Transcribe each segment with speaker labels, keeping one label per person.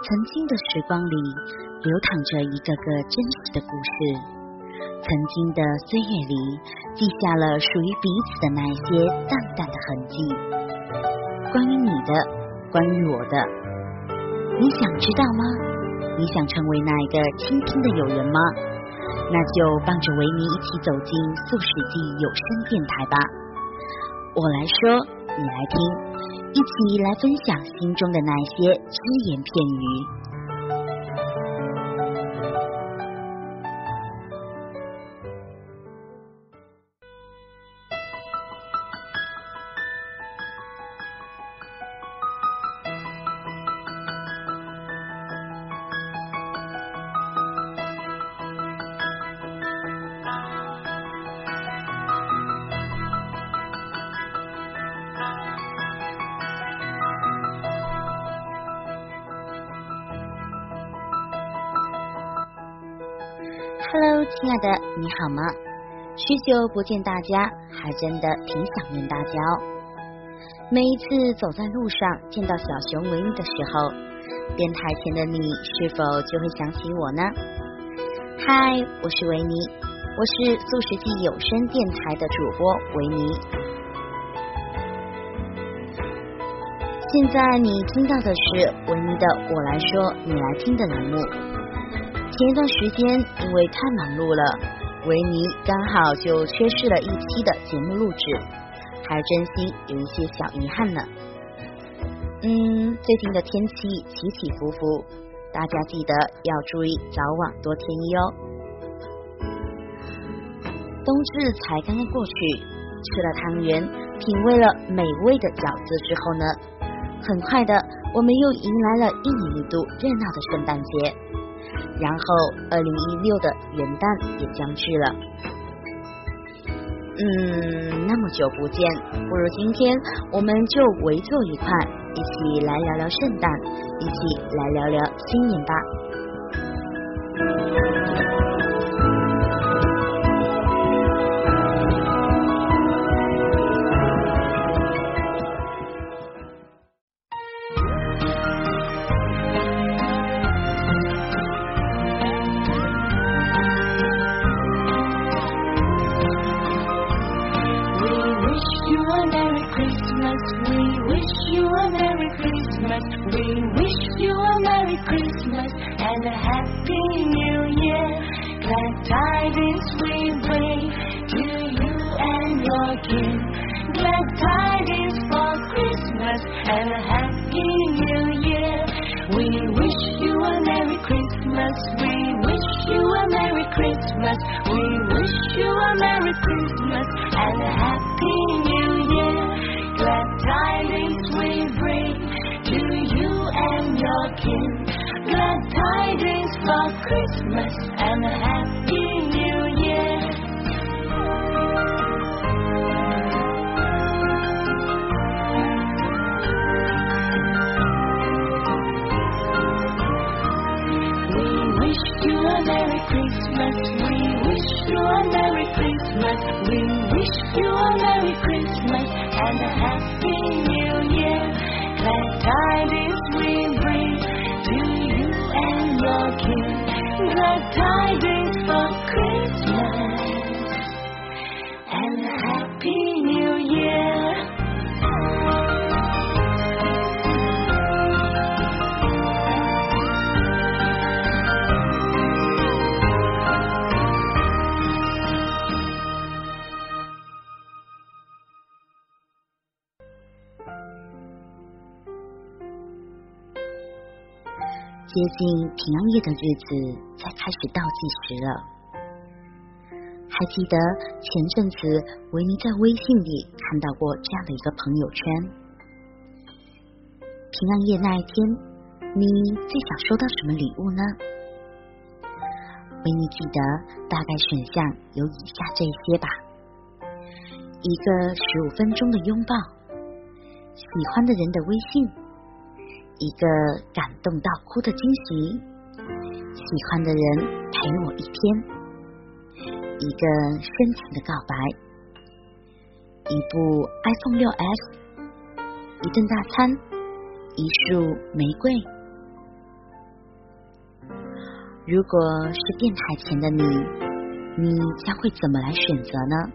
Speaker 1: 曾经的时光里，流淌着一个个真实的故事。曾经的岁月里，记下了属于彼此的那一些淡淡的痕迹。关于你的，关于我的，你想知道吗？你想成为那一个倾听的友人吗？那就伴着维尼一起走进素食记有声电台吧。我来说，你来听，一起来分享心中的那些只言片语。Hello，亲爱的，你好吗？许久不见大家，还真的挺想念大家哦。每一次走在路上见到小熊维尼的时候，电台前的你是否就会想起我呢？嗨，我是维尼，我是素食记有声电台的主播维尼。现在你听到的是维尼的《我来说你来听》的栏目。前一段时间因为太忙碌了，维尼刚好就缺失了一期的节目录制，还真心有一些小遗憾呢。嗯，最近的天气起起伏伏，大家记得要注意早晚多添衣哦。冬至才刚刚过去，吃了汤圆，品味了美味的饺子之后呢，很快的我们又迎来了一年一度热闹的圣诞节。然后，二零一六的元旦也将至了。嗯，那么久不见，不如今天我们就围坐一块，一起来聊聊圣诞，一起来聊聊新年吧。Christmas and a Happy New Year. We wish you a Merry Christmas. We wish you a Merry Christmas. We wish you a Merry Christmas and a Happy New Year. Glad tidings we bring to you glad tidings for Christmas and a happy new year. We wish you a Merry Christmas.
Speaker 2: We wish you a Merry Christmas. We wish you a Merry Christmas
Speaker 1: and a Happy New Year. Glad tidings we bring unlocking the tidings for Christmas. 接近平安夜的日子才开始倒计时了。还记得前阵子维尼在微信里看到过这样的一个朋友圈：平安夜那一天，你最想收到什么礼物呢？维尼记得大概选项有以下这些吧：一个十五分钟的拥抱，喜欢的人的微信。一个感动到哭的惊喜，喜欢的人陪我一天，一个深情的告白，一部 iPhone 六 S，一顿大餐，一束玫瑰，如果是电台前的你，你将会怎么来选择呢？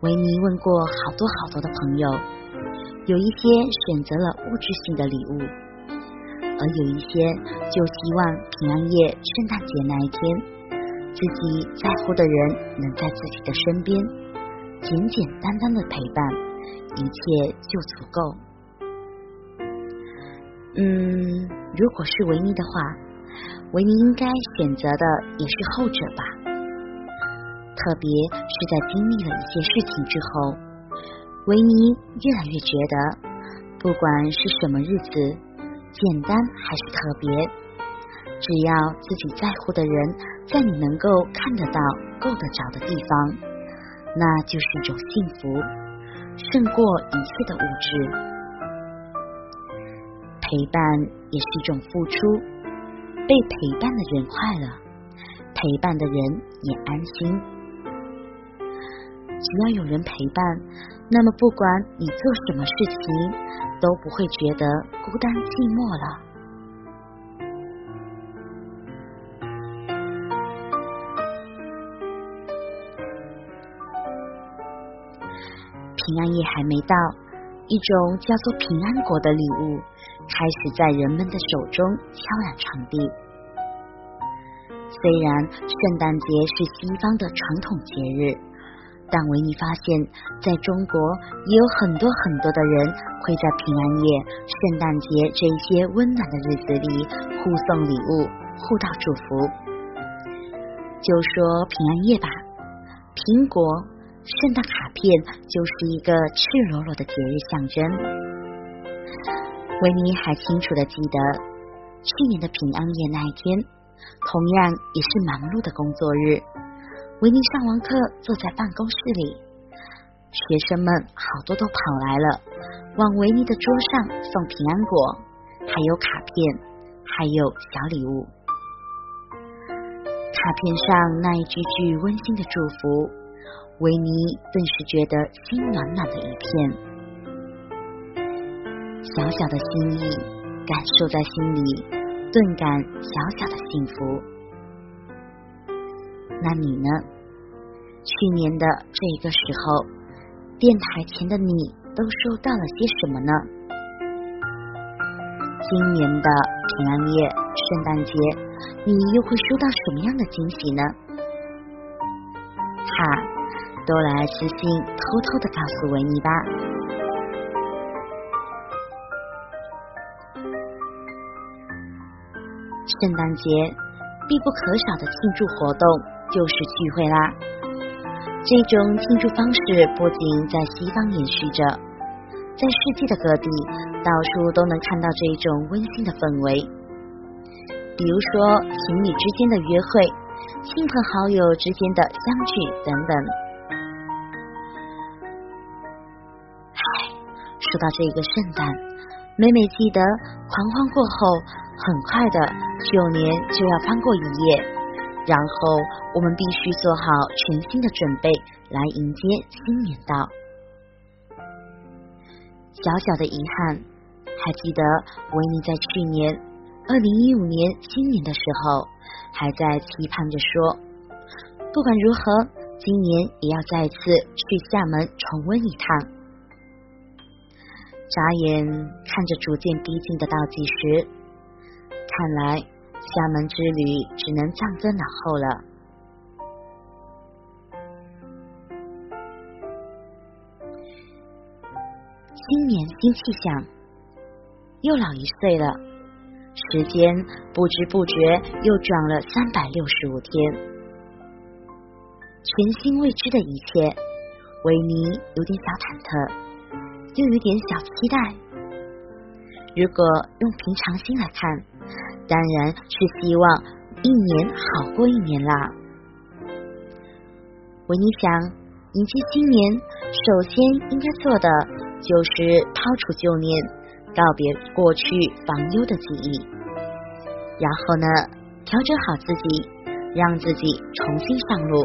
Speaker 1: 维尼问过好多好多的朋友，有一些选择了物质性的礼物，而有一些就希望平安夜、圣诞节那一天，自己在乎的人能在自己的身边，简简单单的陪伴，一切就足够。嗯，如果是维尼的话。维尼应该选择的也是后者吧，特别是在经历了一些事情之后，维尼越来越觉得，不管是什么日子，简单还是特别，只要自己在乎的人在你能够看得到、够得着的地方，那就是一种幸福，胜过一切的物质。陪伴也是一种付出。被陪伴的人快乐，陪伴的人也安心。只要有人陪伴，那么不管你做什么事情，都不会觉得孤单寂寞了。平安夜还没到，一种叫做平安果的礼物。开始在人们的手中悄然传递。虽然圣诞节是西方的传统节日，但维尼发现，在中国也有很多很多的人会在平安夜、圣诞节这些温暖的日子里互送礼物、互道祝福。就说平安夜吧，苹果、圣诞卡片就是一个赤裸裸的节日象征。维尼还清楚的记得，去年的平安夜那一天，同样也是忙碌的工作日。维尼上完课，坐在办公室里，学生们好多都跑来了，往维尼的桌上送平安果，还有卡片，还有小礼物。卡片上那一句句温馨的祝福，维尼顿时觉得心暖暖的一片。小小的心意，感受在心里，顿感小小的幸福。那你呢？去年的这个时候，电台前的你都收到了些什么呢？今年的平安夜、圣诞节，你又会收到什么样的惊喜呢？哈，都来私信偷偷的告诉维尼吧。圣诞节必不可少的庆祝活动就是聚会啦。这种庆祝方式不仅在西方延续着，在世界的各地，到处都能看到这种温馨的氛围。比如说情侣之间的约会，亲朋好友之间的相聚等等。唉，说到这个圣诞，每每记得狂欢过后。很快的，旧年就要翻过一页，然后我们必须做好全新的准备来迎接新年到。小小的遗憾，还记得维尼在去年二零一五年新年的时候，还在期盼着说，不管如何，今年也要再次去厦门重温一趟。眨眼看着逐渐逼近的倒计时。看来厦门之旅只能葬在脑后了。新年新气象，又老一岁了，时间不知不觉又转了三百六十五天，全新未知的一切，维尼有点小忐忑，又有点小期待。如果用平常心来看。当然是希望一年好过一年啦。维尼想迎接新年，首先应该做的就是抛除旧念，告别过去烦忧的记忆，然后呢，调整好自己，让自己重新上路。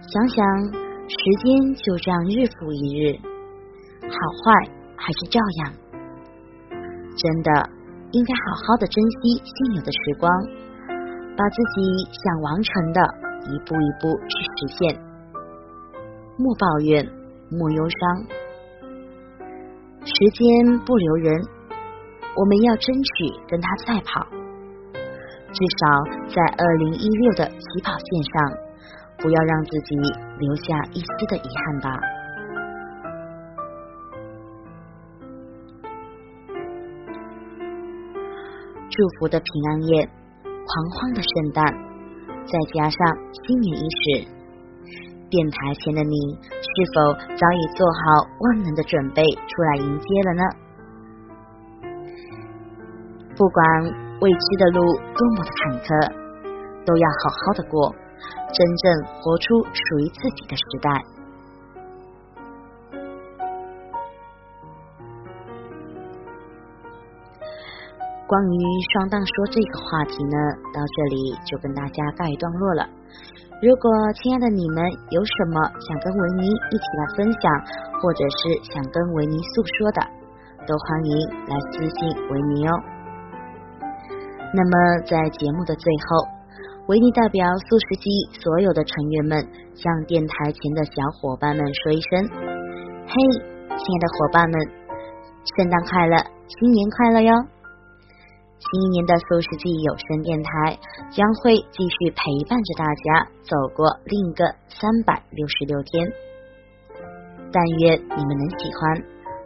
Speaker 1: 想想时间就这样日复一日，好坏还是照样。真的，应该好好的珍惜现有的时光，把自己想完成的一步一步去实现。莫抱怨，莫忧伤，时间不留人，我们要争取跟他赛跑，至少在二零一六的起跑线上，不要让自己留下一丝的遗憾吧。祝福的平安夜，狂欢的圣诞，再加上新年伊始，电台前的你是否早已做好万能的准备出来迎接了呢？不管未知的路多么的坎坷，都要好好的过，真正活出属于自己的时代。关于双档说这个话题呢，到这里就跟大家告一段落了。如果亲爱的你们有什么想跟维尼一起来分享，或者是想跟维尼诉说的，都欢迎来私信维尼哦。那么在节目的最后，维尼代表素食鸡所有的成员们，向电台前的小伙伴们说一声：嘿，亲爱的伙伴们，圣诞快乐，新年快乐哟！新一年的素食记有声电台将会继续陪伴着大家走过另一个三百六十六天。但愿你们能喜欢，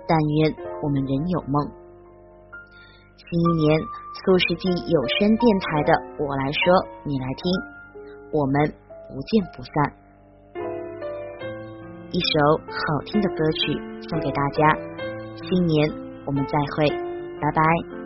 Speaker 1: 但愿我们仍有梦。新一年素食记有声电台的我来说，你来听，我们不见不散。一首好听的歌曲送给大家，新年我们再会，拜拜。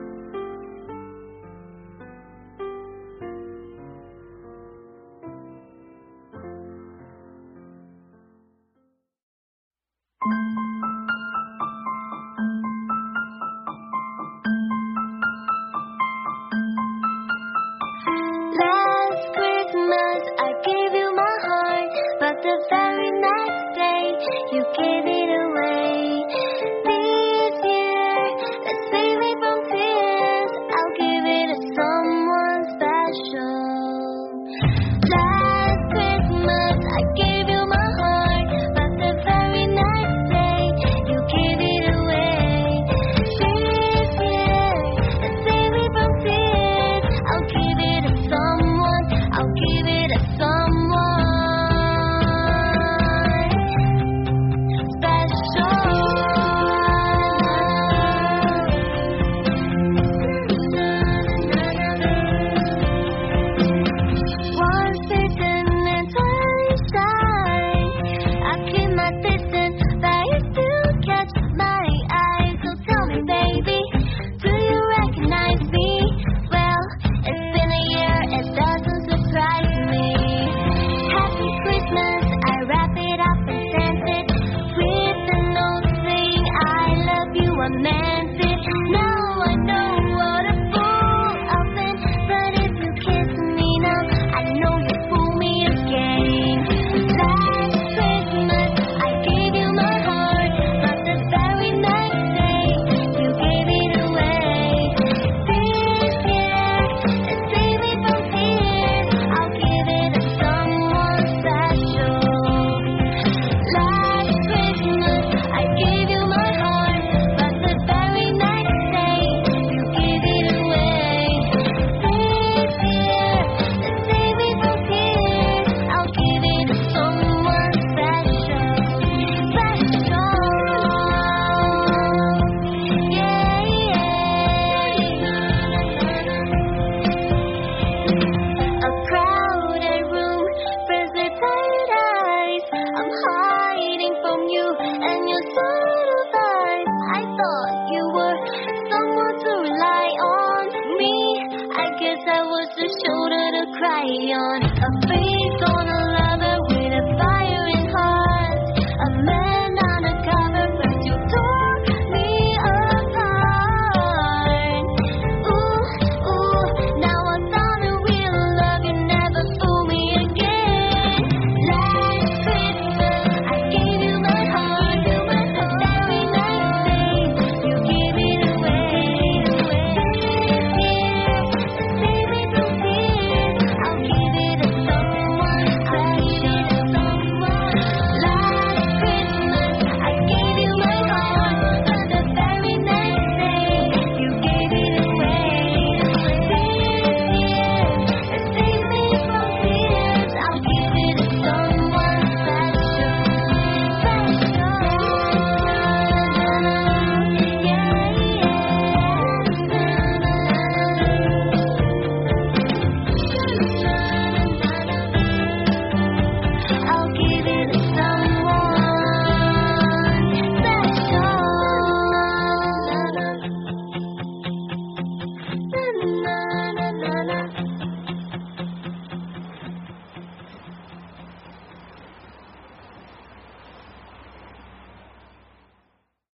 Speaker 1: man.